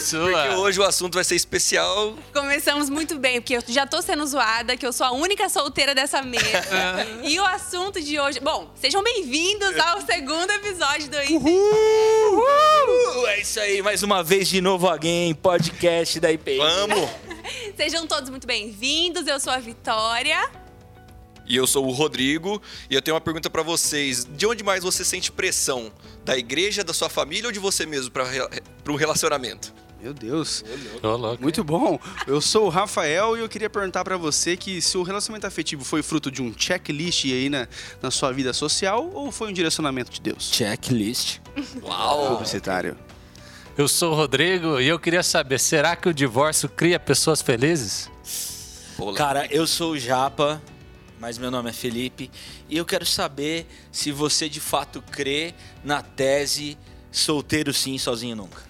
sua. Porque hoje o assunto vai ser especial. Começamos muito bem, porque eu já tô sendo zoada, que eu sou a única solteira dessa mesa. e o assunto de hoje. Bom, sejam bem-vindos ao segundo episódio do IP. Uh, é isso aí, mais uma vez de novo alguém, podcast da IPI. Vamos! Sejam todos muito bem-vindos. Eu sou a Vitória. E eu sou o Rodrigo e eu tenho uma pergunta pra vocês. De onde mais você sente pressão? Da igreja, da sua família ou de você mesmo para um relacionamento? Meu Deus. Muito bom. Eu sou o Rafael e eu queria perguntar pra você que se o relacionamento afetivo foi fruto de um checklist aí na, na sua vida social ou foi um direcionamento de Deus? Checklist. Publicitário. Eu sou o Rodrigo e eu queria saber, será que o divórcio cria pessoas felizes? Cara, eu sou o Japa, mas meu nome é Felipe, e eu quero saber se você de fato crê na tese solteiro sim, sozinho nunca.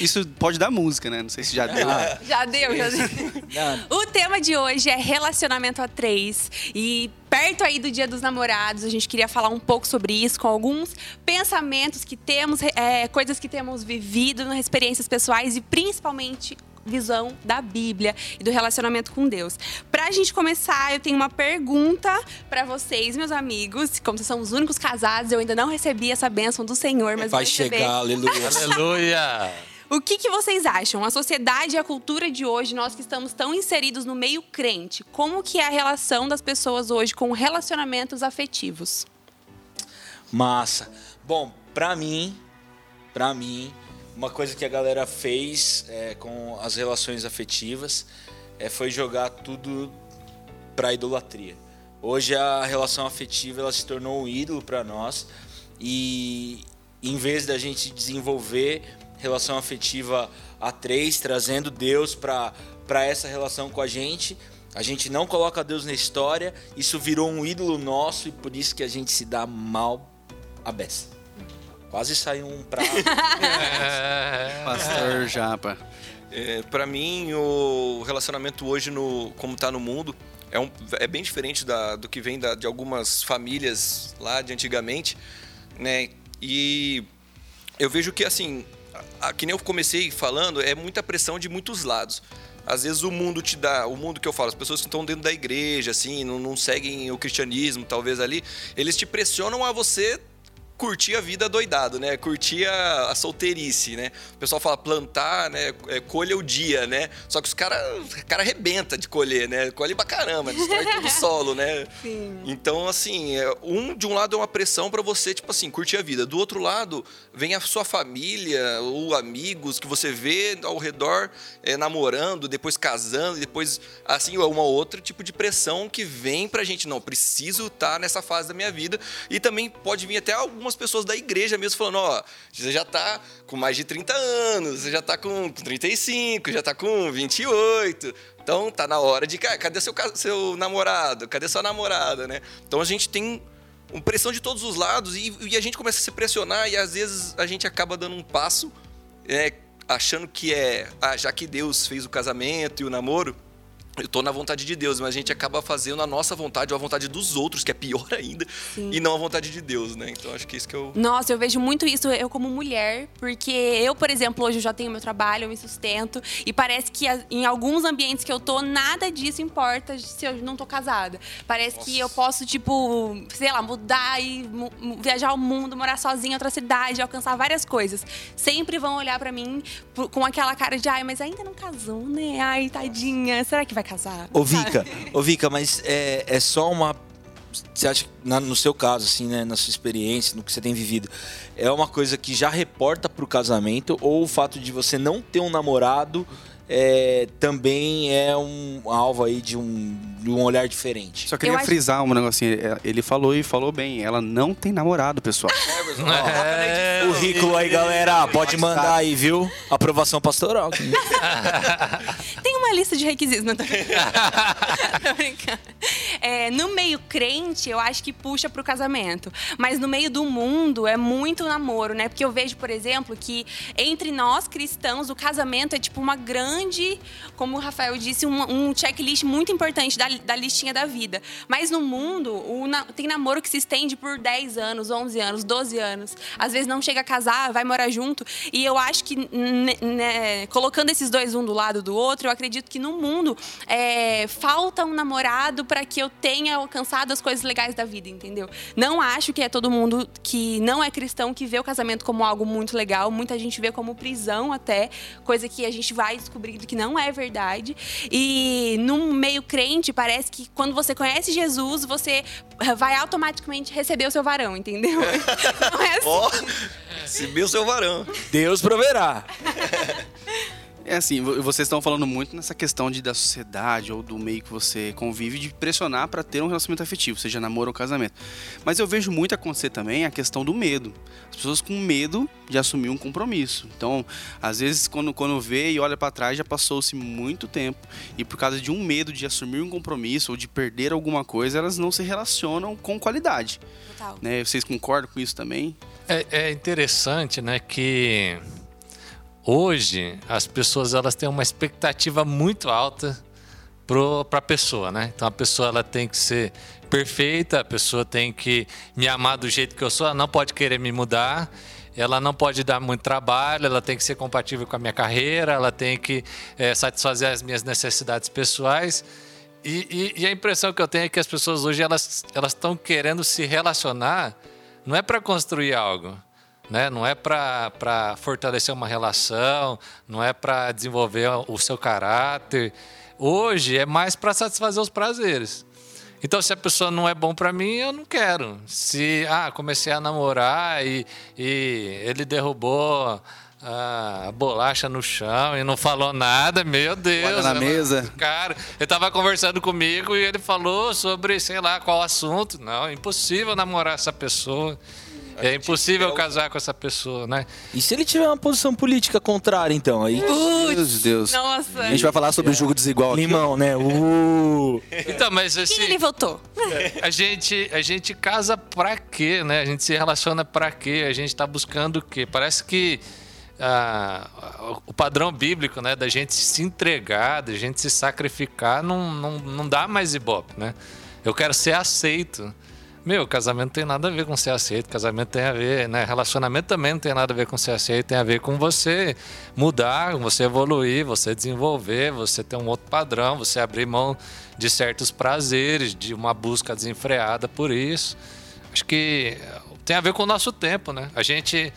Isso pode dar música, né? Não sei se já deu. Já deu, já deu. O tema de hoje é relacionamento a três. E perto aí do Dia dos Namorados, a gente queria falar um pouco sobre isso, com alguns pensamentos que temos, é, coisas que temos vivido nas experiências pessoais e principalmente visão da Bíblia e do relacionamento com Deus. Pra gente começar, eu tenho uma pergunta pra vocês, meus amigos. Como vocês são os únicos casados, eu ainda não recebi essa bênção do Senhor, mas vai vou receber. chegar, aleluia. Aleluia! O que, que vocês acham? A sociedade e a cultura de hoje, nós que estamos tão inseridos no meio crente, como que é a relação das pessoas hoje com relacionamentos afetivos? Massa. Bom, pra mim, pra mim, uma coisa que a galera fez é, com as relações afetivas é, foi jogar tudo pra idolatria. Hoje a relação afetiva ela se tornou um ídolo pra nós e em vez da gente desenvolver relação afetiva a três, trazendo Deus para essa relação com a gente, a gente não coloca Deus na história, isso virou um ídolo nosso e por isso que a gente se dá mal a beça. Quase saiu um prato. É. Pastor Japa. É, para mim, o relacionamento hoje, no, como tá no mundo, é, um, é bem diferente da- do que vem da- de algumas famílias lá de antigamente, né? E eu vejo que, assim, a, a- que nem eu comecei falando, é muita pressão de muitos lados. Às vezes o mundo te dá, o mundo que eu falo, as pessoas que estão dentro da igreja, assim, não, não seguem o cristianismo, talvez ali, eles te pressionam a você curtir a vida doidado, né? Curtir a, a solteirice, né? O pessoal fala plantar, né? É, colha o dia, né? Só que os caras cara arrebenta de colher, né? Colhe pra caramba, destrói todo o solo, né? Sim. Então, assim, é, um de um lado é uma pressão pra você, tipo assim, curtir a vida. Do outro lado, vem a sua família ou amigos que você vê ao redor é, namorando, depois casando, depois, assim, é uma outra tipo de pressão que vem pra gente. Não, preciso estar nessa fase da minha vida. E também pode vir até algumas pessoas da igreja mesmo falando, ó, você já tá com mais de 30 anos, você já tá com 35, já tá com 28. Então tá na hora de. "Cara, Cadê seu, seu namorado? Cadê sua namorada, né? Então a gente tem pressão de todos os lados e, e a gente começa a se pressionar e às vezes a gente acaba dando um passo, é, achando que é. Ah, já que Deus fez o casamento e o namoro. Eu tô na vontade de Deus, mas a gente acaba fazendo a nossa vontade ou a vontade dos outros, que é pior ainda, e não a vontade de Deus, né? Então acho que isso que eu. Nossa, eu vejo muito isso eu como mulher, porque eu, por exemplo, hoje eu já tenho meu trabalho, eu me sustento, e parece que em alguns ambientes que eu tô, nada disso importa se eu não tô casada. Parece que eu posso, tipo, sei lá, mudar e viajar o mundo, morar sozinha em outra cidade, alcançar várias coisas. Sempre vão olhar pra mim com aquela cara de, ai, mas ainda não casou, né? Ai, tadinha, será que vai casar? Ô, Vika, ô, Vika, mas é, é só uma. Você acha que na- no seu caso, assim, né, na sua experiência, no que você tem vivido, é uma coisa que já reporta pro casamento ou o fato de você não ter um namorado é, também é um alvo aí de um, de um olhar diferente? Só queria Eu acho- frisar um negocinho. Ele falou e falou bem. Ela não tem namorado, pessoal. É, Currículo aí, galera, pode mandar aí, viu? Aprovação pastoral. Tem uma é lista de requisitos, não tô brincando. tô brincando. É, no meio crente, eu acho que puxa pro casamento. Mas no meio do mundo é muito namoro, né? Porque eu vejo, por exemplo, que entre nós cristãos, o casamento é tipo uma grande, como o Rafael disse, um, um checklist muito importante da, da listinha da vida. Mas no mundo, na, tem namoro que se estende por 10 anos, 11 anos, 12 anos. Às vezes não chega a casar, vai morar junto. E eu acho que, né, colocando esses dois um do lado do outro, eu acredito que no mundo é, falta um namorado para que eu tenha alcançado as coisas legais da vida, entendeu? Não acho que é todo mundo que não é cristão que vê o casamento como algo muito legal. Muita gente vê como prisão até, coisa que a gente vai descobrindo que não é verdade. E no meio crente, parece que quando você conhece Jesus, você vai automaticamente receber o seu varão, entendeu? Não é assim. Ó, receber o seu varão. Deus proverá. É assim, vo- vocês estão falando muito nessa questão de da sociedade ou do meio que você convive de pressionar para ter um relacionamento afetivo, seja namoro ou casamento. Mas eu vejo muito acontecer também a questão do medo. As pessoas com medo de assumir um compromisso. Então, às vezes quando quando vê e olha para trás já passou-se muito tempo e por causa de um medo de assumir um compromisso ou de perder alguma coisa, elas não se relacionam com qualidade, Total. né? Vocês concordam com isso também? É, é interessante, né, que hoje as pessoas elas têm uma expectativa muito alta para a pessoa, né? Então a pessoa ela tem que ser perfeita, a pessoa tem que me amar do jeito que eu sou, ela não pode querer me mudar, ela não pode dar muito trabalho, ela tem que ser compatível com a minha carreira, ela tem que eh, satisfazer as minhas necessidades pessoais. E, e- e a impressão que eu tenho é que as pessoas hoje elas elas estão querendo se relacionar, não é para construir algo, né? Não é para fortalecer uma relação, não é para desenvolver o seu caráter. Hoje é mais para satisfazer os prazeres. Então, se a pessoa não é bom para mim, eu não quero. Se ah, comecei a namorar e, e ele derrubou ah, a bolacha no chão e não falou nada, meu Deus. Olha na mesa. Cara, ele tava conversando comigo e ele falou sobre, sei lá, qual assunto. Não, é impossível namorar essa pessoa. É impossível casar com essa pessoa, né? E se ele tiver uma posição política contrária, então? Aí. Meu Deus. Nossa. A gente vai falar sobre o jogo desigual aqui. Limão, né? Uh. Então, mas Quem assim, ele votou? a gente, a gente casa pra quê, né? A gente se relaciona pra quê? A gente tá buscando o quê? Parece que ah, o padrão bíblico, né, da gente se entregar, da gente se sacrificar, não, não, não dá mais ibope, né? Eu quero ser aceito. Meu, casamento tem nada a ver com ser aceito, casamento tem a ver, né? Relacionamento também não tem nada a ver com ser aceito, tem a ver com você mudar, você evoluir, você desenvolver, você ter um outro padrão, você abrir mão de certos prazeres, de uma busca desenfreada por isso. Acho que tem a ver com o nosso tempo, né? A gente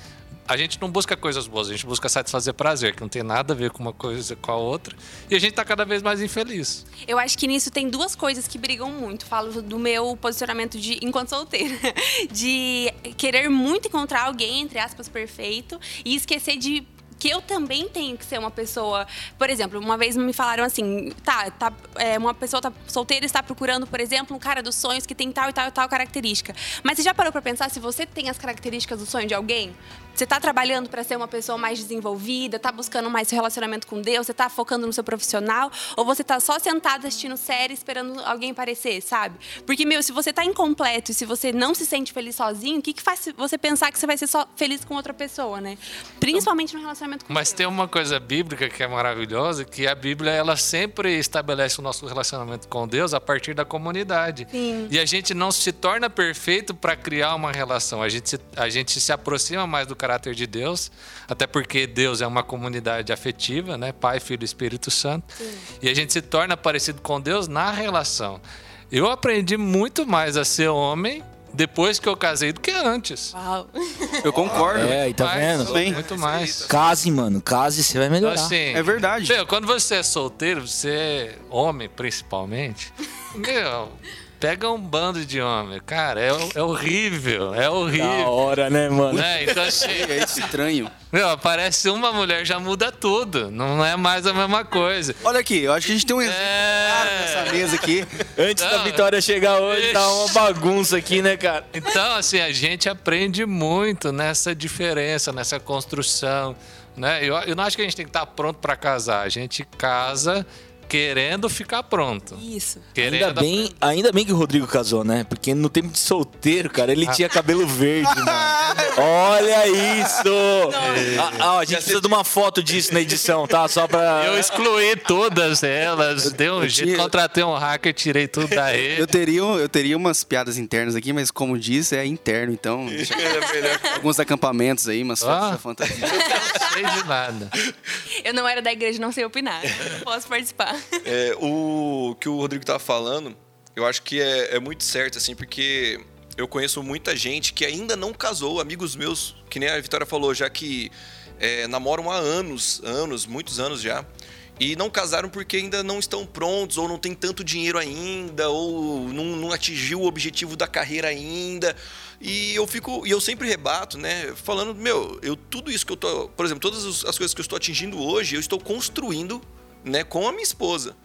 a gente não busca coisas boas, a gente busca satisfazer prazer, que não tem nada a ver com uma coisa com a outra, e a gente tá cada vez mais infeliz. Eu acho que nisso tem duas coisas que brigam muito. Falo do meu posicionamento de enquanto solteira, de querer muito encontrar alguém entre aspas perfeito e esquecer de que eu também tenho que ser uma pessoa. Por exemplo, uma vez me falaram assim: tá, tá é, uma pessoa tá solteira está procurando, por exemplo, um cara dos sonhos que tem tal e tal e tal característica. Mas você já parou pra pensar se você tem as características do sonho de alguém? Você tá trabalhando para ser uma pessoa mais desenvolvida, tá buscando mais seu relacionamento com Deus, você tá focando no seu profissional, ou você tá só sentado assistindo série esperando alguém aparecer, sabe? Porque, meu, se você tá incompleto e se você não se sente feliz sozinho, o que, que faz você pensar que você vai ser só feliz com outra pessoa, né? Principalmente no relacionamento com Mas Deus. tem uma coisa bíblica que é maravilhosa, que a Bíblia ela sempre estabelece o nosso relacionamento com Deus a partir da comunidade. Sim. E a gente não se torna perfeito para criar uma relação. A gente, se, a gente se aproxima mais do caráter de Deus, até porque Deus é uma comunidade afetiva, né? Pai, Filho e Espírito Santo. E a gente se torna parecido com Deus na relação. Eu aprendi muito mais a ser homem depois que eu casei do que antes. Uau. Eu concordo. É, e tá Mais, vendo? Bem. Muito mais. Case, mano. Case, você vai melhorar. Assim, É verdade. Meu, quando você é solteiro, você é homem principalmente, meu, pega um bando de homem. Cara, é, é horrível, é Da horrível. hora, né, mano? Né? Então, assim, É estranho. meu, aparece uma mulher, já muda tudo. Não é mais a mesma coisa. Olha aqui, eu acho que a gente tem um exemplo claro É. nessa mesa aqui. Antes da Vitória chegar hoje, tá uma Ixi. bagunça aqui, né, cara? Então, assim, a gente aprende muito nessa diferença, nessa construção. Né? Eu, eu não acho que a gente tem que estar pronto para casar. A gente casa querendo ficar pronto. Isso. Querendo Ainda bem, ainda bem que o Rodrigo casou, né? Porque no tempo de solteiro, cara, ele tinha cabelo verde, mano. Olha isso! Ah, ah, a gente precisa de uma foto disso na edição, tá? Só pra. Eu excluí todas elas, dei um eu jeito, tinha- contratei um hacker, tirei tudo daí. Eu teria, eu teria umas piadas internas aqui, mas como disse, é interno, então. deixa- Alguns acampamentos aí, umas Ah. festas fantasias. Não sei de nada. Eu não era da igreja, não sei opinar. Posso participar. É, o que o Rodrigo tava falando, eu acho que é, é muito certo, assim, porque eu conheço muita gente que ainda não casou, amigos meus, que nem a Vitória falou, já que é, namoram há anos, anos, muitos anos já, e não casaram porque ainda não estão prontos, ou não tem tanto dinheiro ainda, ou não, não atingiu o objetivo da carreira ainda. E eu fico, e eu sempre rebato, né, falando, meu, eu tudo isso que eu tô, por exemplo, todas as as coisas que eu estou atingindo hoje, eu estou construindo, né, com a minha esposa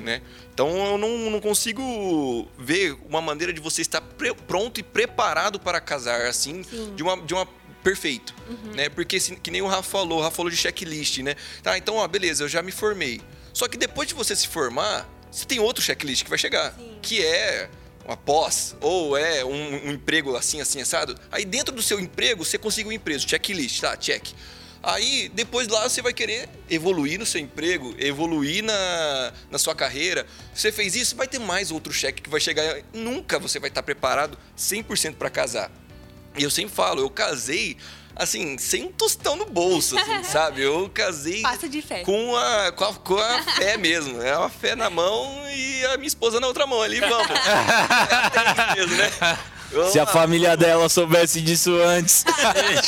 né? Então eu não, não consigo ver uma maneira de você estar pronto e preparado para casar assim, de uma, de uma perfeito, né? Porque que nem o Rafa falou, o Rafa falou de checklist, né? Tá, então, ó, beleza, eu já me formei. Só que depois de você se formar, você tem outro checklist que vai chegar, que é uma pós ou é um, um emprego assim, assim, assado. Aí dentro do seu emprego, você conseguiu um emprego, checklist, tá? Check. Aí, depois lá, você vai querer evoluir no seu emprego, evoluir na, na sua carreira. Você fez isso, vai ter mais outro cheque que vai chegar. Nunca você vai estar preparado 100% para casar. E eu sempre falo, eu casei, assim, sem um tostão no bolso, assim, sabe? Eu casei Passa de fé. com a, com, a, com a fé mesmo. É uma fé na mão e a minha esposa na outra mão ali, vamos. É mesmo, né? Se a família dela soubesse disso antes.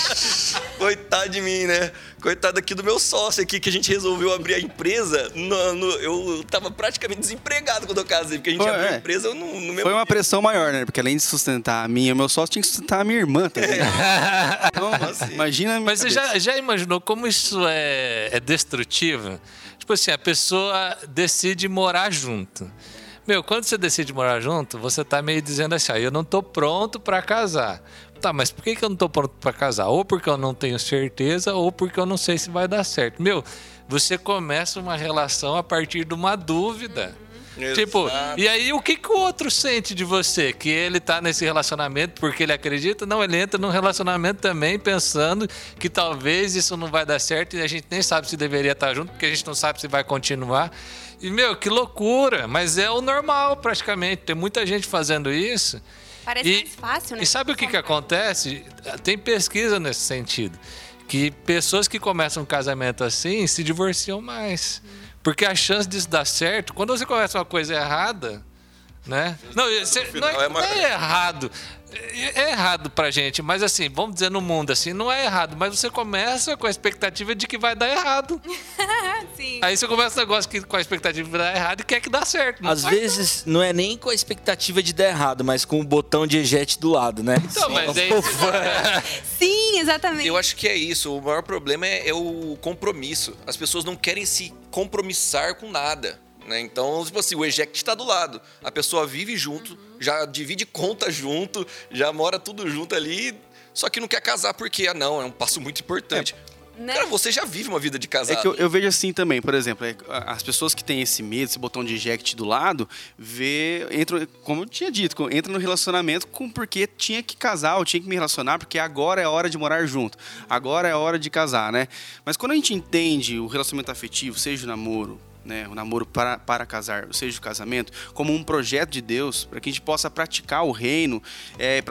Coitado de mim, né? Coitado aqui do meu sócio aqui, que a gente resolveu abrir a empresa. No, no- eu tava praticamente desempregado quando eu casei, porque a gente Pô, abriu a é. empresa no, no meu. Foi uma pressão maior, né? Porque além de sustentar a minha e o meu sócio, tinha que sustentar a minha irmã também. Então, imagina a minha Mas você já, já imaginou como isso é, é destrutivo? Tipo assim, a pessoa decide morar junto. Meu, quando você decide morar junto, você tá meio dizendo assim, ah, eu não tô pronto para casar. Tá, mas por que, que eu não tô pronto para casar? Ou porque eu não tenho certeza, ou porque eu não sei se vai dar certo. Meu, você começa uma relação a partir de uma dúvida. Tipo, Exato. e aí o que, que o outro sente de você? Que ele tá nesse relacionamento porque ele acredita? Não, ele entra num relacionamento também pensando que talvez isso não vai dar certo e a gente nem sabe se deveria estar junto, porque a gente não sabe se vai continuar. E, meu, que loucura! Mas é o normal, praticamente. Tem muita gente fazendo isso. Parece E- mais fácil, né? E sabe o que, que acontece? Tem pesquisa nesse sentido. Que pessoas que começam um casamento assim se divorciam mais. Porque a chance disso dar certo, quando você começa uma coisa errada, né? Não, você- não, é, é não é errado. É é errado pra gente, mas assim, vamos dizer no mundo assim, não é errado, mas você começa com a expectativa de que vai dar errado. Sim. Aí você começa um negócio que, com a expectativa de dar errado e quer que dá certo. Não Às vezes não é nem com a expectativa de dar errado, mas com o botão de eject do lado, né? Então, mas aí, Sim, exatamente. Eu acho que é isso. O maior problema é, é o compromisso. As pessoas não querem se compromissar com nada. Né? Então, tipo assim, o eject está do lado. A pessoa vive junto, já divide conta junto, já mora tudo junto ali. Só que não quer casar porque, ah, não, é um passo muito importante. Né? Cara, você já vive uma vida de casado. É que eu, eu vejo assim também, por exemplo, é, as pessoas que têm esse medo, esse botão de eject do lado, vê, entra, como eu tinha dito, entra no relacionamento com porque tinha que casar ou tinha que me relacionar, porque agora é a hora de morar junto, agora é a hora de casar, né? Mas quando a gente entende o relacionamento afetivo, seja o namoro, né, o namoro para, para casar, seja o casamento, como um projeto de Deus, para que a gente possa praticar o reino, é,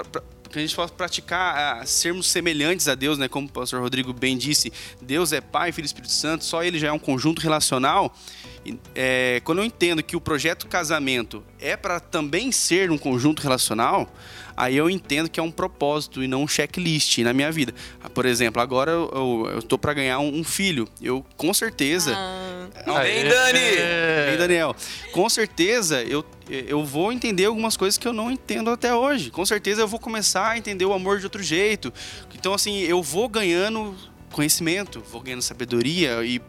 que a gente possa praticar, ah, sermos semelhantes a Deus, né? Como o pastor Rodrigo bem disse, Deus é Pai, Filho e Espírito Santo, só ele já é um conjunto relacional. É, quando eu entendo que o projeto casamento é para também ser um conjunto relacional, aí eu entendo que é um propósito e não um checklist na minha vida. Ah, Por exemplo, agora eu, eu, eu tô para ganhar um, um filho. Eu, com certeza, Ah, Vem, Dani! Bem, Daniel, com certeza eu, eu vou entender algumas coisas que eu não entendo até hoje. Com certeza eu vou começar a entender o amor de outro jeito. Então, assim, eu vou ganhando conhecimento, vou ganhando sabedoria e,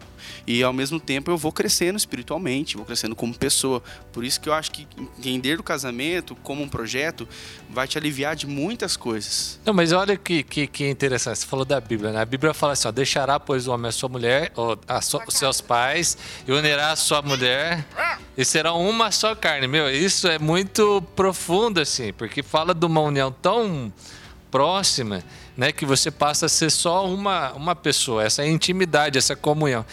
e ao mesmo tempo eu vou crescendo espiritualmente, vou crescendo como pessoa. Por isso que eu acho que entender o casamento como um projeto vai te aliviar de muitas coisas. Não, mas olha que, que, que interessante. Você falou da Bíblia, né? A Bíblia fala assim: ó, deixará, pois, o homem a sua mulher, ou a sua- os seus pais, e unirá a sua mulher e serão uma só carne. Meu, isso é muito profundo, assim, porque fala de uma união tão próxima, né, que você passa a ser só uma, uma pessoa, essa intimidade, essa comunhão.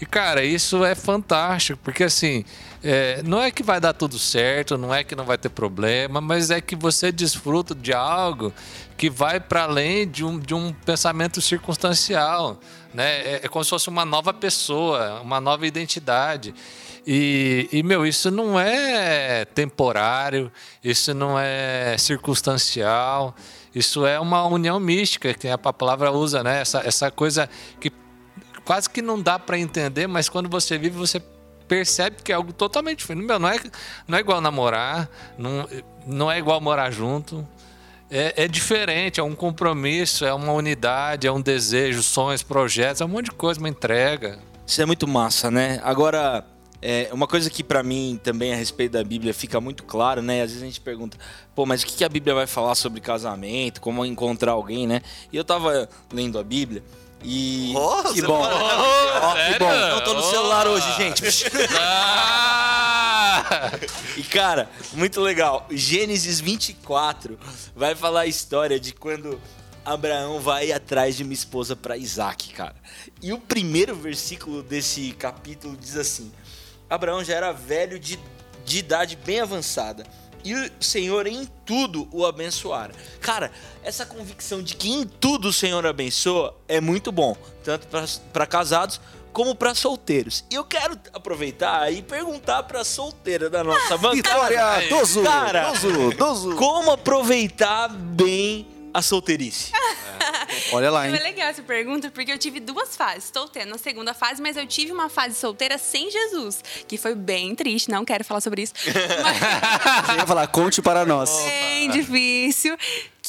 E, cara, isso é fantástico, porque assim, é, não é que vai dar tudo certo, não é que não vai ter problema, mas é que você desfruta de algo que vai para além de um, de um pensamento circunstancial. Né? É, é como se fosse uma nova pessoa, uma nova identidade. E, e, meu, isso não é temporário, isso não é circunstancial, isso é uma união mística, que a palavra usa, né? Essa, essa coisa que quase que não dá para entender, mas quando você vive, você percebe que é algo totalmente diferente. Meu, não é, não é igual namorar, não, não é igual morar junto. É, é, diferente, é um compromisso, é uma unidade, é um desejo, sonhos, projetos, é um monte de coisa, uma entrega. Isso é muito massa, né? Agora, é, uma coisa que para mim também a respeito da Bíblia fica muito claro, né? Às vezes a gente pergunta, pô, mas o que a Bíblia vai falar sobre casamento, como encontrar alguém, né? E eu tava lendo a Bíblia e. Oh, que bom! Oh, que bom! Eu tô no celular hoje, gente. Ah! E cara, muito legal. Gênesis 24 vai falar a história de quando Abraão vai atrás de uma esposa para Isaac, cara. E o primeiro versículo desse capítulo diz assim: Abraão já era velho de, de idade bem avançada e o Senhor em tudo o abençoara. Cara, essa convicção de que em tudo o Senhor abençoa é muito bom, tanto para casados como para solteiros. E eu quero aproveitar e perguntar para solteira da nossa bancada. Vitória, Dozo, Cara, Dozo, Dozo. como aproveitar bem a solteirice? Olha lá, É hein? legal essa pergunta, porque eu tive duas fases. Estou tendo a segunda fase, mas eu tive uma fase solteira sem Jesus, que foi bem triste, não quero falar sobre isso. Mas Você ia falar, conte para nós. bem difícil.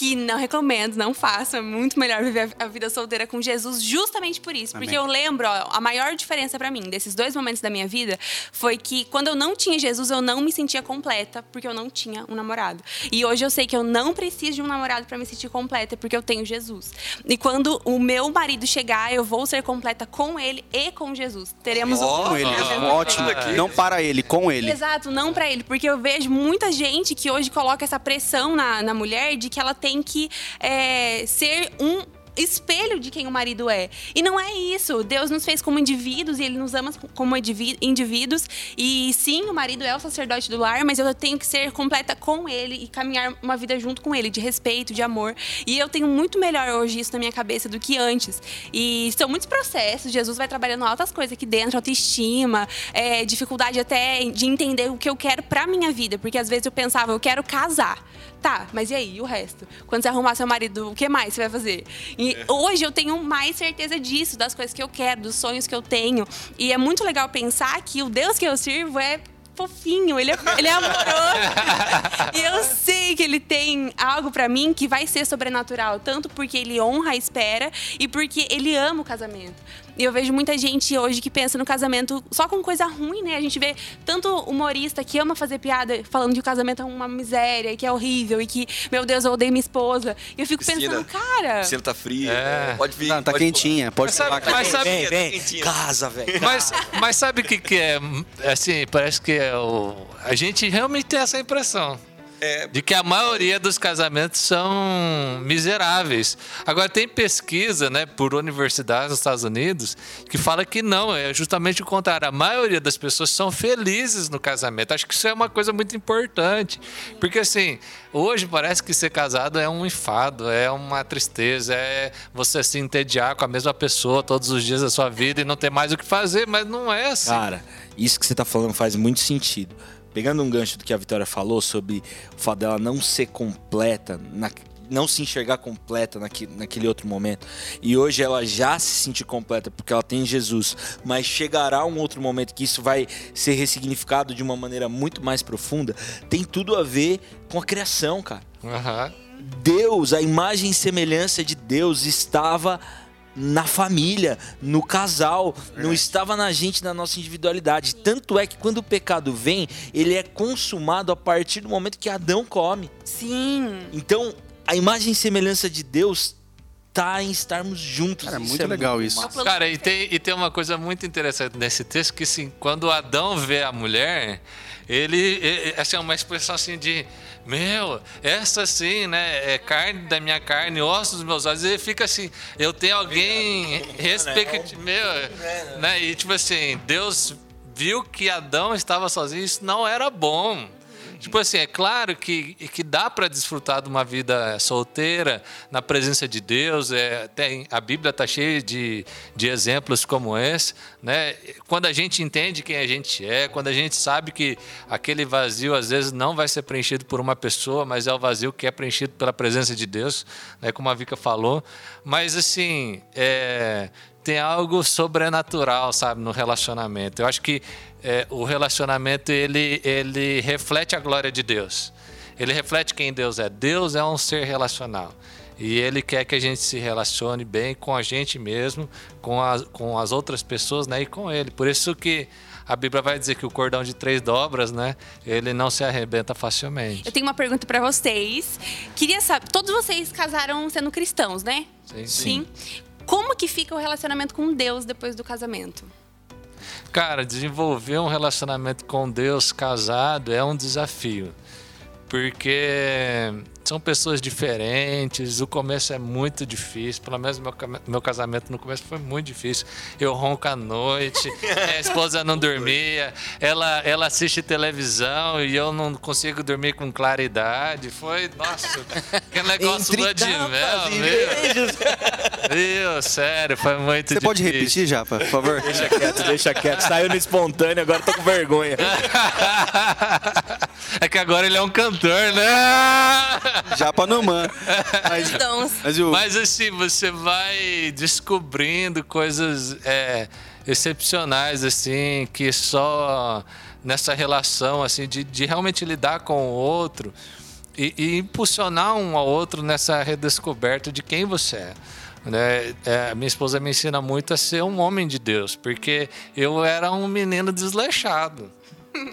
Que não recomendo, não façam. É muito melhor viver a vida solteira com Jesus, justamente por isso. Porque Amém. eu lembro, ó, a maior diferença pra mim desses dois momentos da minha vida foi que quando eu não tinha Jesus, eu não me sentia completa, porque eu não tinha um namorado. E hoje eu sei que eu não preciso de um namorado pra me sentir completa, porque eu tenho Jesus. E quando o meu marido chegar, eu vou ser completa com ele e com Jesus. Teremos um Ó, Com ele, casamento ótimo. perfeito. Não para ele, com ele. Exato, não pra ele. Porque eu vejo muita gente que hoje coloca essa pressão na, na mulher de que ela tem que é, ser um espelho de quem o marido é. E não é isso. Deus nos fez como indivíduos e ele nos ama como indiví- indivíduos. E sim, o marido é o sacerdote do lar, mas eu tenho que ser completa com ele e caminhar uma vida junto com ele, de respeito, de amor. E eu tenho muito melhor hoje isso na minha cabeça do que antes. E são muitos processos. Jesus vai trabalhando altas coisas aqui dentro, autoestima, é, dificuldade até de entender o que eu quero pra minha vida. Porque às vezes eu pensava, eu quero casar. Tá, mas e aí, e o resto? Quando você arrumar seu marido, o que mais você vai fazer? E hoje eu tenho mais certeza disso, das coisas que eu quero, dos sonhos que eu tenho. E é muito legal pensar que o Deus que eu sirvo é fofinho, ele é, ele é amoroso. e eu sei que ele tem algo pra mim que vai ser sobrenatural, tanto porque ele honra a espera e porque ele ama o casamento. E eu vejo muita gente hoje que pensa no casamento só com coisa ruim, né? A gente vê tanto humorista que ama fazer piada falando que o casamento é uma miséria, e que é horrível e que, meu Deus, eu odeio minha esposa. E eu fico Piscina. pensando, cara. Piscina tá fria. É. Pode vir. Tá, tá pode- quentinha, pode Mas falar. mas sabe- Vem, vem, quentinha. casa, velho. Mas, mas sabe o que, que é? Assim, parece que é o... a gente realmente tem essa impressão. É. De que a maioria dos casamentos são miseráveis. Agora, tem pesquisa né, por universidades nos Estados Unidos que fala que não, é justamente o contrário. A maioria das pessoas são felizes no casamento. Acho que isso é uma coisa muito importante. Porque, assim, hoje parece que ser casado é um enfado, é uma tristeza, é você se entediar com a mesma pessoa todos os dias da sua vida e não ter mais o que fazer, mas não é assim. Cara, isso que você tá falando faz muito sentido. Pegando um gancho do que a Vitória falou sobre o fato dela não ser completa, na- não se enxergar completa naque- naquele outro momento. E hoje ela já se sentir completa porque ela tem Jesus, mas chegará um outro momento que isso vai ser ressignificado de uma maneira muito mais profunda. Tem tudo a ver com a criação, cara. Aham. Deus, a imagem e semelhança de Deus estava na família, no casal, não estava na gente, na nossa individualidade. Tanto é que quando o pecado vem, ele é consumado a partir do momento que Adão come. Sim. Então, a imagem e semelhança de Deus tá em estarmos juntos. Cara, Isso muito é legal muito isso. massa. Cara, e tem, e tem uma coisa muito interessante nesse texto, que assim, quando Adão vê a mulher, ele, ele- assim, é uma expressão assim de, meu, essa sim, né, é carne da minha carne, ossos dos meus olhos, ele fica assim, eu tenho alguém respeito, meu, né, e tipo assim, Deus viu que Adão estava sozinho, isso não era bom. Tipo assim, é claro que, que dá para desfrutar de uma vida solteira na presença de Deus. É, tem, a Bíblia está cheia de, de exemplos como esse. Né? Quando a gente entende quem a gente é, quando a gente sabe que aquele vazio às vezes não vai ser preenchido por uma pessoa, mas é o vazio que é preenchido pela presença de Deus, né? como a Vika falou. Mas assim, é, tem algo sobrenatural, sabe, no relacionamento. Eu acho que é, o relacionamento ele, ele reflete a glória de Deus. Ele reflete quem Deus é. Deus é um ser relacional. E Ele quer que a gente se relacione bem com a gente mesmo, com as, com as outras pessoas né, e com Ele. Por isso que a Bíblia vai dizer que o cordão de três dobras, né, ele não se arrebenta facilmente. Eu tenho uma pergunta pra vocês. Queria saber, todos vocês casaram sendo cristãos, né? Sim. Sim. Como que fica o relacionamento com Deus depois do casamento? Cara, desenvolver um relacionamento com Deus casado é um desafio. Porque são pessoas diferentes, o começo é muito difícil. Pelo menos meu, meu casamento no começo foi muito difícil. Eu ronco à noite, minha esposa não dormia, ela, ela assiste televisão e eu não consigo dormir com claridade. Foi, nossa, que negócio Entre lua de mel, Meu, sério, foi muito Você difícil. pode repetir, Japa, por favor? Deixa quieto, deixa quieto. Saiu no espontâneo, agora tô com vergonha. é que agora ele é um cantor, né? Japa. Mas, Dons. mas o, Mas assim, você vai descobrindo coisas é, excepcionais, assim, que só nessa relação, assim, de, de realmente lidar com o outro e, e impulsionar um ao outro nessa redescoberta de quem você é. Né? É, minha esposa me ensina muito a ser um homem de Deus, porque eu era um menino desleixado.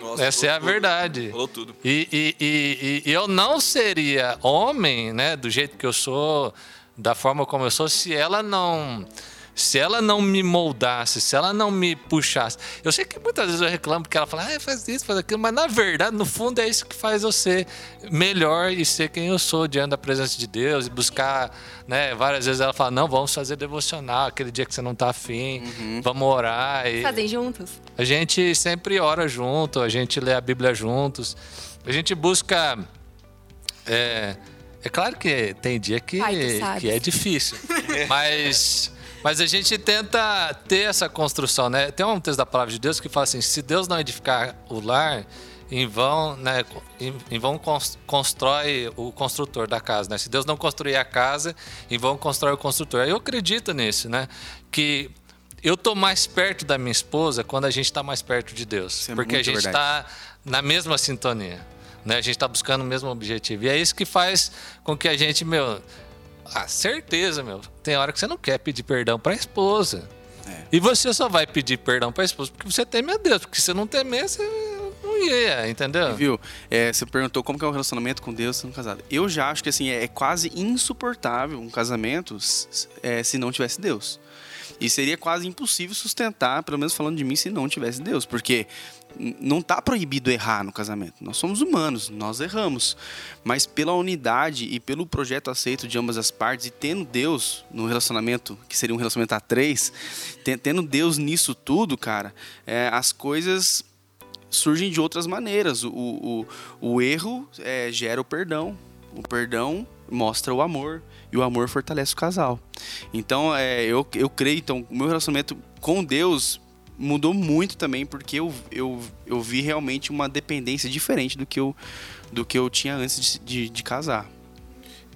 Nossa, Essa é a tudo. verdade. Falou tudo. E, e- e- e eu não seria homem, né, do jeito que eu sou, da forma como eu sou, se ela não. Se ela não me moldasse, se ela não me puxasse. Eu sei que muitas vezes eu reclamo porque ela fala, ah, faz isso, faz aquilo, mas na verdade, no fundo, é isso que faz eu ser melhor e ser quem eu sou diante da presença de Deus e buscar, né? Várias vezes ela fala, não, vamos fazer devocional, aquele dia que você não tá afim, vamos orar. E, Fazem juntos? a gente sempre ora junto, a gente lê a Bíblia juntos. A gente busca. É, é claro que tem dia que, Ai, que é difícil, mas, mas a gente tenta ter essa construção, né? Tem um texto da palavra de Deus que fala assim: se Deus não edificar o lar, em vão, né, em, vão cons- constrói o construtor da casa, né? Se Deus não construir a casa, em vão constrói o construtor. Eu acredito nisso, né? Que eu tô mais perto da minha esposa quando a gente está mais perto de Deus, é porque a gente está na mesma sintonia, né? A gente está buscando o mesmo objetivo e é isso que faz com que a gente, meu, a certeza, meu, tem hora que você não quer pedir perdão para a esposa. É. E você só vai pedir perdão para a esposa porque você teme a Deus, porque se não temer, você não ia, entendeu? Viu? É, você perguntou como que é o relacionamento com Deus sendo casado. Eu já acho que assim é quase insuportável um casamento é, se não tivesse Deus. E seria quase impossível sustentar, pelo menos falando de mim, se não tivesse Deus, porque não está proibido errar no casamento. Nós somos humanos, nós erramos. Mas pela unidade e pelo projeto aceito de ambas as partes e tendo Deus no relacionamento, que seria um relacionamento a três, te- tendo Deus nisso tudo, cara, é, as coisas surgem de outras maneiras. O, o, o erro é, gera o perdão. O perdão mostra o amor. E o amor fortalece o casal. Então, é, eu, eu creio, então, o meu relacionamento com Deus mudou muito também, porque eu, eu, eu vi realmente uma dependência diferente do que eu, do que eu tinha antes de, de, de casar.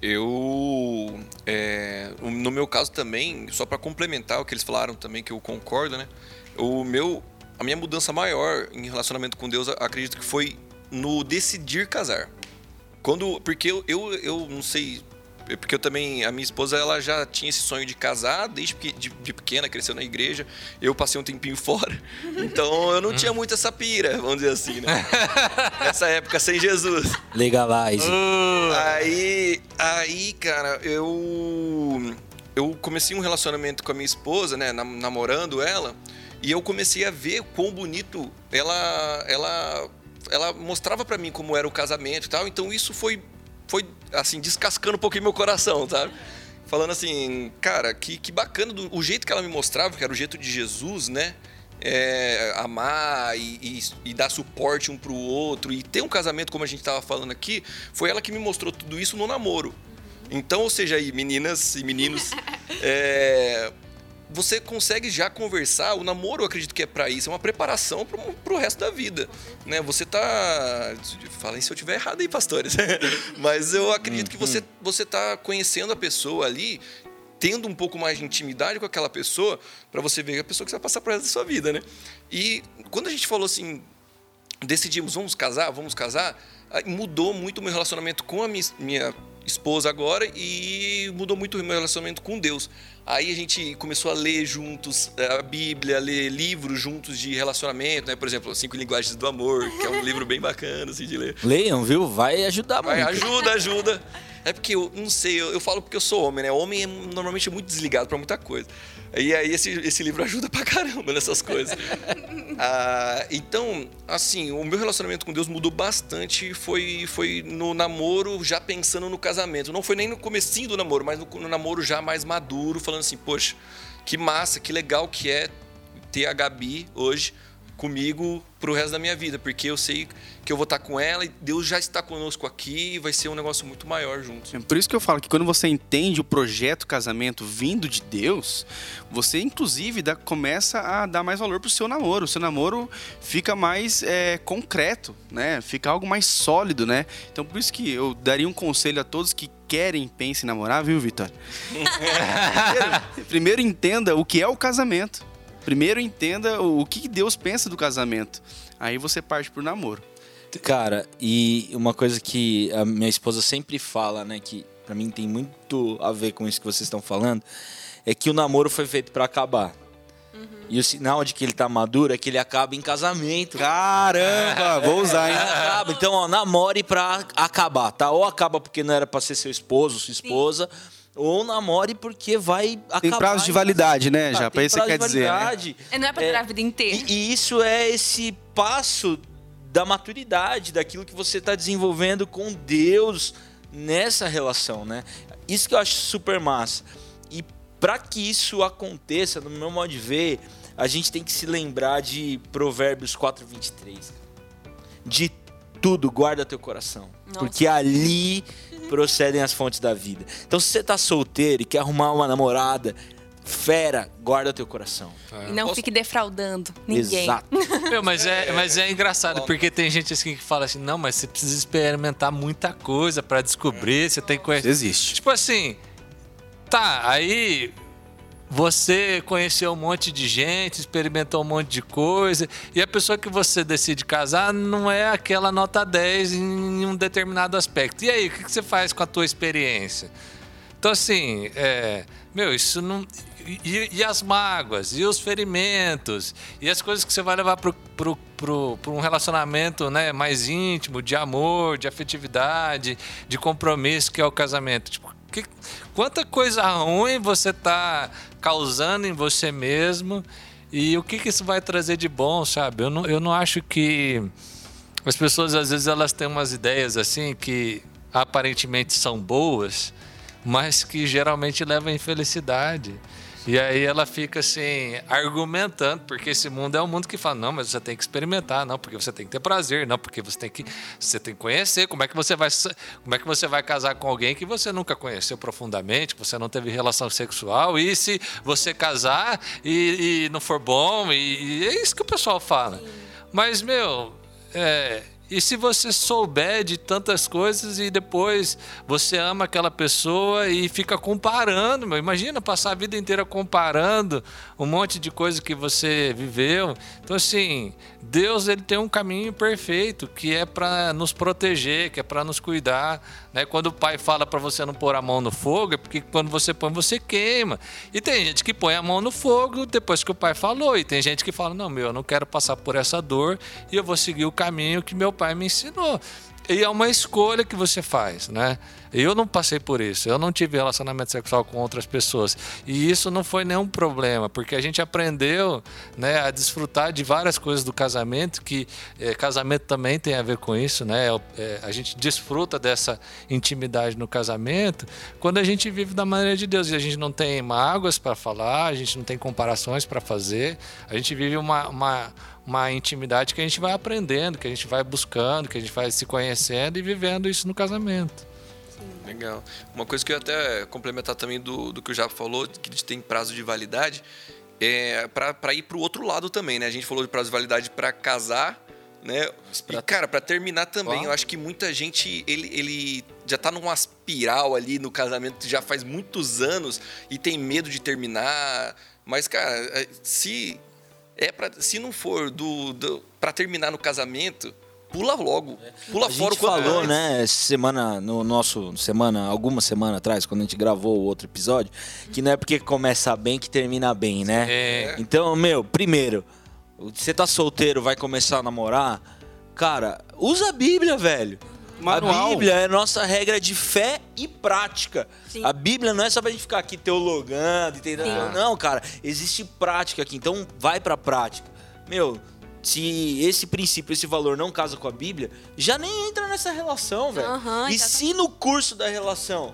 Eu, é, no meu caso também, só para complementar o que eles falaram também, que eu concordo, né? O meu, a minha mudança maior em relacionamento com Deus, acredito que foi no decidir casar. Quando, porque eu, eu, eu não sei, porque eu também, a minha esposa, ela já tinha esse sonho de casar desde que- de, de pequena, cresceu na igreja. Eu passei um tempinho fora, então eu não tinha muito essa pira, vamos dizer assim, né? Nessa época sem Jesus. Legalize. Aí, aí, cara, eu eu comecei um relacionamento com a minha esposa, né, nam- namorando ela, e eu comecei a ver quão bonito ela ela ela mostrava pra mim como era o casamento e tal. Então isso foi foi assim descascando um pouquinho meu coração, sabe? Falando assim, cara, que, que bacana do, o jeito que ela me mostrava, que era o jeito de Jesus, né? É, amar e, e- e dar suporte um pro outro e ter um casamento como a gente tava falando aqui, foi ela que me mostrou tudo isso no namoro. Então, ou seja, aí, meninas e meninos, é, você consegue já conversar. O namoro, eu acredito que é para isso, é uma preparação pro, pro resto da vida, né? Você tá, falem se eu tiver errado aí, pastores, mas eu acredito que você você tá conhecendo a pessoa ali, tendo um pouco mais de intimidade com aquela pessoa, para você ver a pessoa que você vai passar pro resto da sua vida, né? E quando a gente falou assim, decidimos, vamos casar, vamos casar, mudou muito o meu relacionamento com a minha, minha esposa agora e mudou muito o meu relacionamento com Deus. Aí a gente começou a ler juntos eh, a Bíblia, a ler livros juntos de relacionamento, né? Por exemplo, Cinco Linguagens do Amor, que é um livro bem bacana assim, de ler. Leiam, viu? Vai ajudar Vai, muito. ajuda, ajuda. É porque eu não sei, eu, eu falo porque eu sou homem, né? Homem é normalmente muito desligado pra muita coisa. E aí esse, esse livro ajuda pra caramba nessas coisas. Ah, então, assim, o meu relacionamento com Deus mudou bastante. Foi, foi no namoro, já pensando no casamento. Não foi nem no comecinho do namoro, mas no, no namoro já mais maduro, falando assim, poxa, que massa, que legal que é ter a Gabi hoje comigo pro resto da minha vida, porque eu sei que eu vou estar com ela e Deus já está conosco aqui e vai ser um negócio muito maior juntos. É Por isso que eu falo que quando você entende o projeto casamento vindo de Deus, você inclusive dá- começa a dar mais valor pro seu namoro. O seu namoro fica mais é, concreto, né? Fica algo mais sólido, né? Então por isso que eu daria um conselho a todos que querem, pensem em namorar, viu, Vitor? primeiro, primeiro entenda o que é o casamento. Primeiro entenda o o que Deus pensa do casamento. Aí você parte pro namoro. Cara, e uma coisa que a minha esposa sempre fala, né, que pra mim tem muito a ver com isso que vocês estão falando, é que o namoro foi feito pra acabar. E o sinal de que ele tá maduro é que ele acaba em casamento. Caramba, vou usar, hein? Acaba. Então, ó, namore pra acabar, tá? Ou acaba porque não era pra ser seu esposo, sua esposa, ou namore porque vai acabar. Tem prazo de validade, né? casamento. Já, Ah, pra tem isso você prazo quer de dizer. né? validade. Não é pra durar a vida inteira. E, e isso é esse passo da maturidade, daquilo que você está desenvolvendo com Deus nessa relação, né? Isso que eu acho super massa. E para que isso aconteça, no meu modo de ver, a gente tem que se lembrar de Provérbios 4:23. De tudo guarda teu coração, Nossa. porque ali procedem as fontes da vida. Então, se você tá solteiro e quer arrumar uma namorada, fera, guarda teu coração. E não Posso- fique defraudando ninguém. Exato. Meu, mas é, mas é engraçado, porque tem gente assim que fala assim, não, mas você precisa experimentar muita coisa pra descobrir, você tem que conhecer. Existe. Tipo assim, tá, aí você conheceu um monte de gente, experimentou um monte de coisa, e a pessoa que você decide casar não é aquela nota 10 em um determinado aspecto. E aí, o que você faz com a tua experiência? Então, assim, é, meu, isso não. E, e as mágoas, e os ferimentos, e as coisas que você vai levar pro um relacionamento né, mais íntimo, de amor, de afetividade, de compromisso, que é o casamento. Tipo, que, quanta coisa ruim você tá causando em você mesmo e o que, que isso vai trazer de bom, sabe? Eu não, eu não acho que. As pessoas, às vezes, elas têm umas ideias assim que aparentemente são boas, mas que geralmente levam à infelicidade. E aí ela fica assim, argumentando, porque esse mundo é um mundo que fala, não, mas você tem que experimentar, não, porque você tem que ter prazer, não, porque você tem que, você tem que conhecer, como é que você vai, como é que você vai casar com alguém que você nunca conheceu profundamente, que você não teve relação sexual, e se você casar e, e não for bom, e, e é isso que o pessoal fala. Mas, meu, é, e se você souber de tantas coisas e depois você ama aquela pessoa e fica comparando, meu, imagina passar a vida inteira comparando um monte de coisa que você viveu. Então assim, Deus ele tem um caminho perfeito que é para nos proteger, que é para nos cuidar, né? Quando o pai fala para você não pôr a mão no fogo, é porque quando você põe você queima. E tem gente que põe a mão no fogo depois que o pai falou, e tem gente que fala: "Não, meu, eu não quero passar por essa dor e eu vou seguir o caminho que meu meu pai me ensinou. E é uma escolha que você faz, né? Eu não passei por isso. Eu não tive relacionamento sexual com outras pessoas. E isso não foi nenhum problema, porque a gente aprendeu né, a desfrutar de várias coisas do casamento, que é, casamento também tem a ver com isso, né? É, a gente desfruta dessa intimidade no casamento quando a gente vive da maneira de Deus. E a gente não tem mágoas para falar, a gente não tem comparações para fazer, a gente vive uma, uma uma intimidade que a gente vai aprendendo, que a gente vai buscando, que a gente vai se conhecendo e vivendo isso no casamento. Legal. Uma coisa que eu até complementar também do, do que o Japa falou, que tem prazo de validade, é para ir para o outro lado também, né? A gente falou de prazo de validade para casar, né? E, cara, para terminar também, eu acho que muita gente, ele, ele já tá numa espiral ali no casamento já faz muitos anos e tem medo de terminar. Mas, cara, é, se é para se não for do, do para terminar no casamento, pula logo. Pula a fora gente o falou, antes. né, semana no nosso semana, alguma semana atrás, quando a gente gravou o outro episódio, que não é porque começa bem que termina bem, né? É. Então, meu, primeiro, você tá solteiro, vai começar a namorar, cara, usa a Bíblia, velho. Manual. A Bíblia é nossa regra de fé e prática. Sim. A Bíblia não é só pra gente ficar aqui teologando, entendeu? Sim. Não, cara, existe prática aqui, então vai pra prática. Meu, se esse princípio, esse valor não casa com a Bíblia, já nem entra nessa relação, velho. Uhum, e se no curso da relação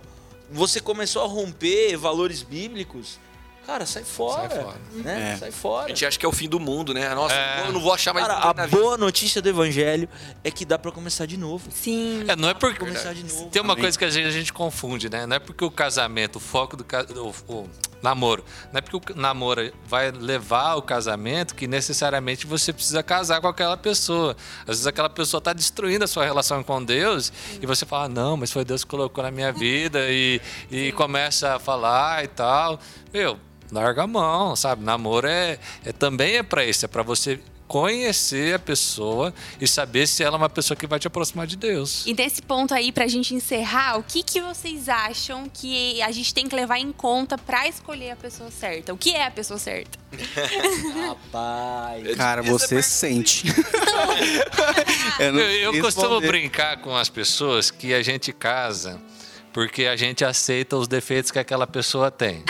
você começou a romper valores bíblicos, Cara, sai fora. Sai fora. Né? É. Sai fora. A gente acha que é o fim do mundo, né? Nossa, é. eu não vou achar mais Cara, a boa notícia do evangelho é que dá para começar de novo. Sim. É, não é porque começar de novo. Tem uma Amém. coisa que a gente, a gente, confunde, né? Não é porque o casamento, o foco do o, o namoro, não é porque o namoro vai levar ao casamento que necessariamente você precisa casar com aquela pessoa. Às vezes aquela pessoa está destruindo a sua relação com Deus e você fala, ah, não, mas foi Deus que colocou na minha vida e, e começa a falar e tal. Meu, larga a mão, sabe? Namoro é, é também é para isso, é para você conhecer a pessoa e saber se ela é uma pessoa que vai te aproximar de Deus. E nesse ponto aí, pra gente encerrar, o que, que vocês acham que a gente tem que levar em conta para escolher a pessoa certa? O que é a pessoa certa? Rapaz. Cara, você sente. eu, eu, eu costumo brincar com as pessoas que a gente casa porque a gente aceita os defeitos que aquela pessoa tem.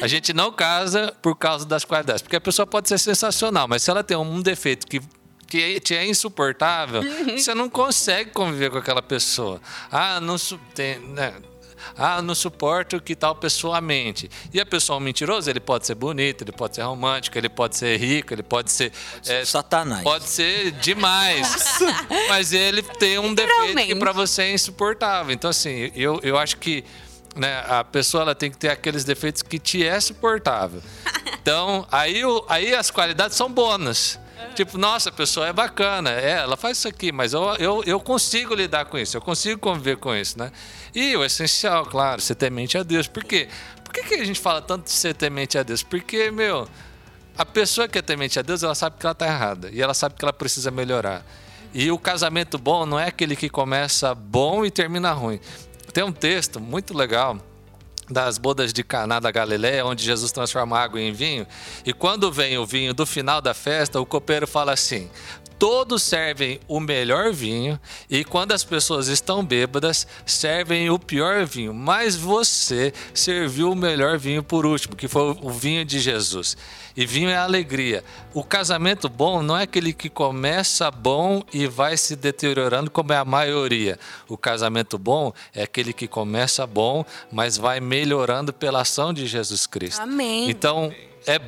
A gente não casa por causa das qualidades. Porque a pessoa pode ser sensacional, mas se ela tem um defeito que que te é insuportável, uhum. você não consegue conviver com aquela pessoa. Ah, não tem, né? Ah, não suporto que tal pessoa mente. E a pessoa mentirosa, ele pode ser bonito, ele pode ser romântico, ele pode ser rico, ele pode ser. Pode é, satanás. Pode ser demais. mas ele tem um defeito que para você é insuportável. Então, assim, eu, eu acho que né? A pessoa ela tem que ter aqueles defeitos que te é suportável. Então, aí, aí as qualidades são bônus. Tipo, nossa, a pessoa é bacana, é, ela faz isso aqui, mas eu, eu, eu consigo lidar com isso, eu consigo conviver com isso, né? E o essencial, claro, ser temente a Deus. Por quê? Por que, que a gente fala tanto de ser temente a Deus? Porque, meu, a pessoa que é temente a Deus, ela sabe que ela está errada e ela sabe que ela precisa melhorar. E o casamento bom não é aquele que começa bom e termina ruim. Tem um texto muito legal das bodas de Caná da Galileia, onde Jesus transforma água em vinho. E quando vem o vinho do final da festa, o copeiro fala assim: Todos servem o melhor vinho e quando as pessoas estão bêbadas, servem o pior vinho. Mas você serviu o melhor vinho por último, que foi o vinho de Jesus. E vinho é alegria. O casamento bom não é aquele que começa bom e vai se deteriorando, como é a maioria. O casamento bom é aquele que começa bom, mas vai melhorando pela ação de Jesus Cristo. Amém. Então, é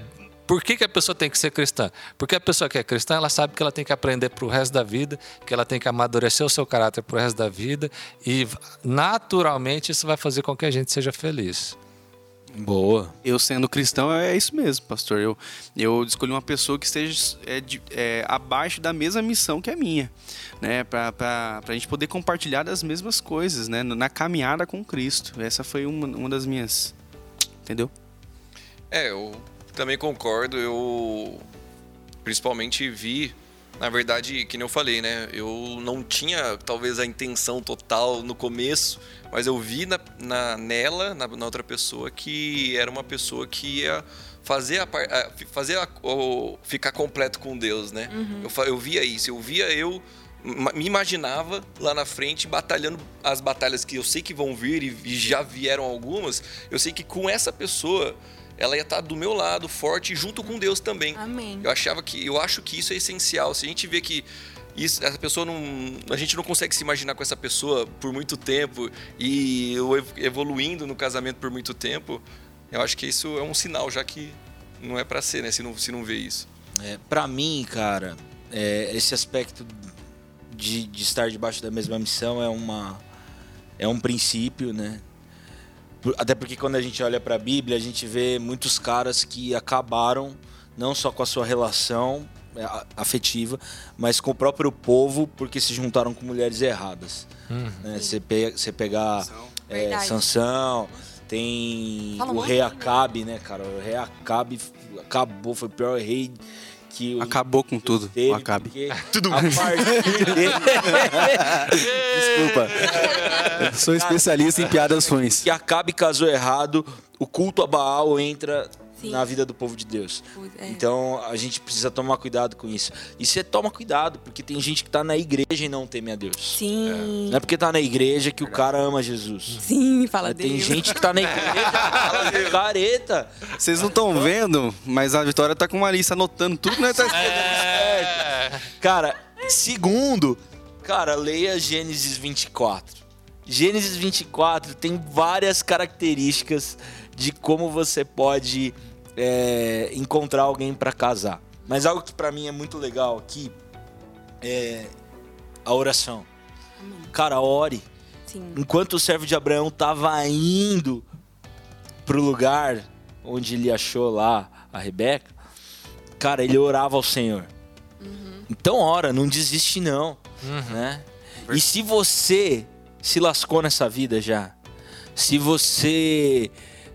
por que, que, a pessoa tem que ser cristã? Porque a pessoa que é cristã, ela sabe que ela tem que aprender para o resto da vida, que ela tem que amadurecer o seu caráter para o resto da vida e, naturalmente, isso vai fazer com que a gente seja feliz. Boa. Eu sendo cristão é isso mesmo, pastor. Eu, eu escolhi uma pessoa que esteja é, é, abaixo da mesma missão que a minha, né? Para a gente poder compartilhar das mesmas coisas, né? Na caminhada com Cristo. Essa foi uma, uma das minhas. Entendeu? É, eu também concordo. Eu principalmente vi na verdade, que nem eu falei, né? Eu não tinha talvez a intenção total no começo, mas eu vi na, na nela, na, na, outra pessoa, que era uma pessoa que ia fazer a, fazer a, o, ficar completo com Deus, né? Uhum. Eu, eu via isso, eu via eu me imaginava lá na frente batalhando as batalhas que eu sei que vão vir e já vieram algumas. Eu sei que com essa pessoa ela ia estar do meu lado, forte, junto com Deus também. Amém. Eu achava que, eu acho que isso é essencial. Se a gente vê que isso, essa pessoa não, a gente não consegue se imaginar com essa pessoa por muito tempo e eu ev- evoluindo no casamento por muito tempo, eu acho que isso é um sinal já que não é pra ser, né? Se não, se não vê isso. É, para mim, cara, é, esse aspecto de, de estar debaixo da mesma missão é uma é um princípio, né? Até porque quando a gente olha para a Bíblia, a gente vê muitos caras que acabaram não só com a sua relação é, afetiva, mas com o próprio povo porque se juntaram com mulheres erradas. né? Você, pe- você pegar é. Sansão, tem Fala o rei? Acabe, né, cara? O rei Acabe acabou, foi o pior rei que Acabou com tudo, teve, o Acabe. porque a partir dele, Desculpa. Eu sou especialista em piadas ruins. que Acabe casou errado, o culto a Baal entra Sim. na vida do povo de Deus. É. Então a gente precisa tomar cuidado com isso. E você toma cuidado, porque tem gente que tá na igreja e não teme a Deus. Sim. Não é porque tá na igreja que o cara ama Jesus. Sim, fala Tem Deus. gente que tá na igreja, careta. Vocês não estão vendo, mas a Vitória tá com uma lista anotando tudo que nós tá escrevendo. É. Cara, segundo, cara, leia Gênesis 24. Gênesis 24 tem várias características de como você pode é, encontrar alguém pra casar. Mas algo que pra mim é muito legal aqui é a oração. Cara, ore. Sim. Enquanto o servo de Abraão tava indo pro lugar onde ele achou lá a Rebeca, cara, ele orava ao Senhor. Então ora, não desiste não, né? E se você se lascou nessa vida já, se você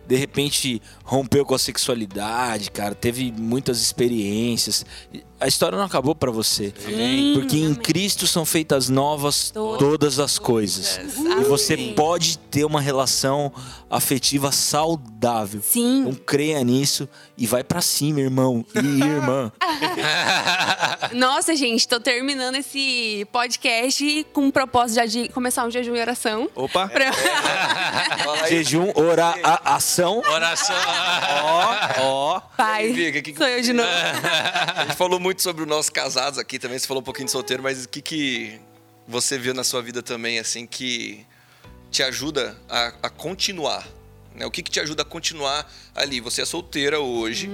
de repente rompeu com a sexualidade, cara, teve muitas experiências, a história não acabou pra você. Amém. Porque em. Cristo são feitas novas Todas todas as coisas. E você Amém. pode ter uma relação afetiva saudável. Sim. Então creia nisso e vai pra cima, irmão e irmã. Nossa, gente, tô terminando esse podcast com o propósito já de começar um jejum e oração. Opa! Pra- Jejum, ora, a- ação. Oração. Ó, Pai, Viga, que que- sou eu de novo. A gente falou muito sobre os nossos casados aqui também, você falou um pouquinho de solteiro, mas o que, que você viu na sua vida também, assim, que te ajuda a, a continuar? Né? O que, que te ajuda a continuar ali? Você é solteira hoje.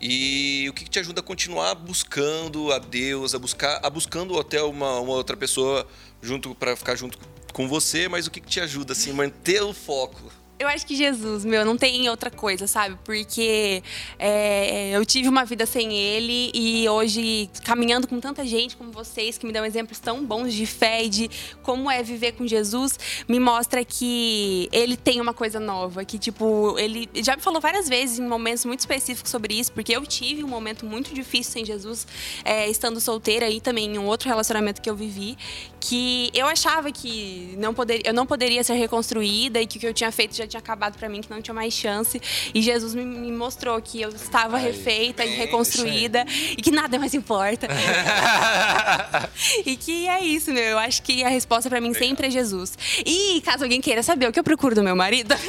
E o que, que te ajuda a continuar buscando a Deus, a buscar, a buscando até uma, uma outra pessoa junto para ficar junto com você, mas o que, que te ajuda assim manter o foco? Eu acho que Jesus, meu, não tem outra coisa, sabe? Porque é, eu tive uma vida sem ele e hoje, caminhando com tanta gente como vocês, que me dão exemplos tão bons de fé e de como é viver com Jesus, me mostra que ele tem uma coisa nova. Que, tipo, ele já me falou várias vezes em momentos muito específicos sobre isso, porque eu tive um momento muito difícil sem Jesus, é, estando solteira e também em um outro relacionamento que eu vivi, que eu achava que não poder, eu não poderia ser reconstruída e que o que eu tinha feito já tinha acabado pra mim, que não tinha mais chance. E Jesus me, me mostrou que eu estava refeita e bem, reconstruída e que nada mais importa. e que é isso, meu. Eu acho que a resposta pra mim sempre é Jesus. E caso alguém queira saber o que eu procuro do meu marido,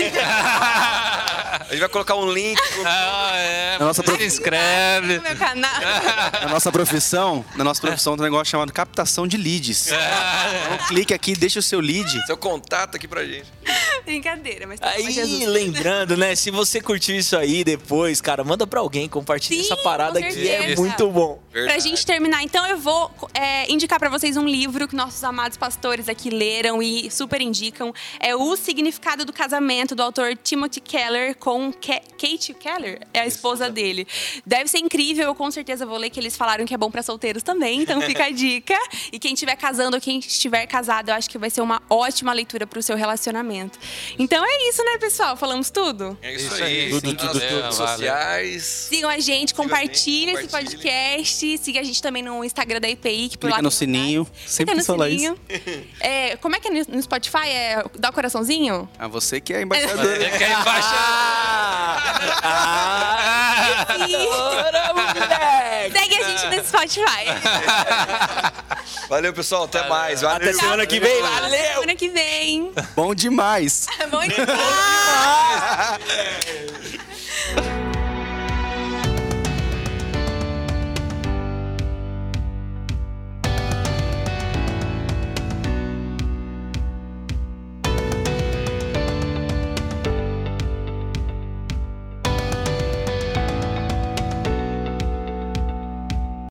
A gente vai colocar um link. Ah, é. A nossa se prof- inscreve. no meu canal. Na nossa profissão, na nossa profissão tem um negócio chamado captação de leads. Então clique aqui, deixa o seu lead. Seu contato aqui pra gente. Brincadeira, mas tá Aí, Jesus. lembrando, né? Se você curtiu isso aí depois, cara, manda pra alguém, compartilha Sim, essa parada que é certeza. muito bom. Pra gente terminar, então eu vou é, indicar pra vocês um livro que nossos amados pastores aqui leram e super indicam. É O Significado do Casamento, do autor Timothy Keller com Ke Kate Keller, é a esposa dele. Deve ser incrível, eu com certeza vou ler, que eles falaram que é bom pra solteiros também, então fica a dica. E quem estiver casando ou quem estiver casado, eu acho que vai ser uma ótima leitura pro seu relacionamento. Então é isso, né, pessoal? Falamos tudo? É isso, Isso aí. Tudo, tudo, tudo. redes Valeu. sociais. Sigam a gente, Siga compartilhem esse podcast, siga a gente também no Instagram da IPI, que por lá Clica no tem sininho. novidades. Sempre Clica no sininho. É, como é que é no no Spotify? É dá o coraçãozinho? Ah, você que é embaixador. É que aí embaixo. Ah! Bora, moleque! segue a gente no Spotify. Valeu, pessoal. Até mais. Valeu. Até semana que vem. Até Valeu! Semana que vem. Bom demais. Bom demais. Ah!